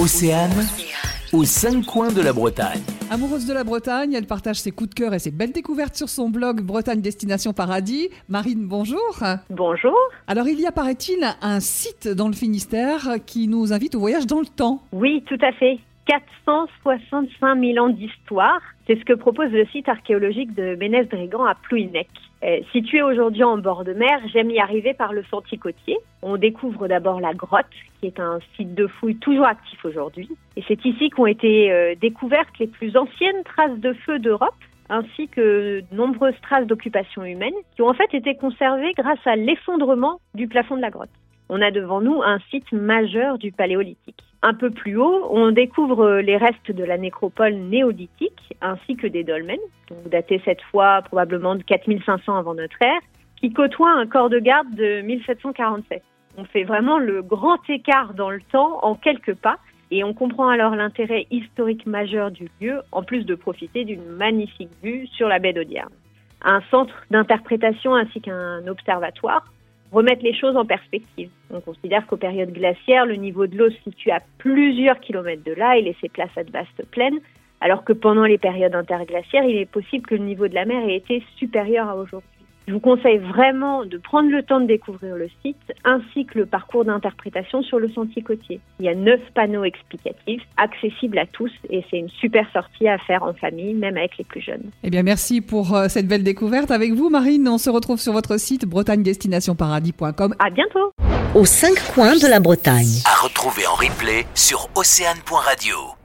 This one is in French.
Océane, aux cinq coins de la Bretagne. Amoureuse de la Bretagne, elle partage ses coups de cœur et ses belles découvertes sur son blog Bretagne Destination Paradis. Marine, bonjour. Bonjour. Alors il y a, paraît-il, un site dans le Finistère qui nous invite au voyage dans le temps? Oui, tout à fait. 465 000 ans d'histoire. C'est ce que propose le site archéologique de Ménès-Drégan à Plouinec. Euh, situé aujourd'hui en bord de mer, j'aime y arriver par le sentier côtier. On découvre d'abord la grotte, qui est un site de fouille toujours actif aujourd'hui. Et c'est ici qu'ont été euh, découvertes les plus anciennes traces de feu d'Europe, ainsi que de nombreuses traces d'occupation humaine, qui ont en fait été conservées grâce à l'effondrement du plafond de la grotte on a devant nous un site majeur du paléolithique. Un peu plus haut, on découvre les restes de la nécropole néolithique ainsi que des dolmens, donc datés cette fois probablement de 4500 avant notre ère, qui côtoient un corps de garde de 1747. On fait vraiment le grand écart dans le temps en quelques pas et on comprend alors l'intérêt historique majeur du lieu en plus de profiter d'une magnifique vue sur la baie d'Audierne. Un centre d'interprétation ainsi qu'un observatoire remettre les choses en perspective. On considère qu'aux périodes glaciaires, le niveau de l'eau se situe à plusieurs kilomètres de là et laissait place à de vastes plaines, alors que pendant les périodes interglaciaires, il est possible que le niveau de la mer ait été supérieur à aujourd'hui. Je vous conseille vraiment de prendre le temps de découvrir le site ainsi que le parcours d'interprétation sur le sentier côtier. Il y a neuf panneaux explicatifs accessibles à tous et c'est une super sortie à faire en famille, même avec les plus jeunes. Eh bien, merci pour euh, cette belle découverte avec vous, Marine. On se retrouve sur votre site bretagne-destination-paradis.com. À bientôt. Aux cinq coins de la Bretagne. À retrouver en replay sur océane.radio.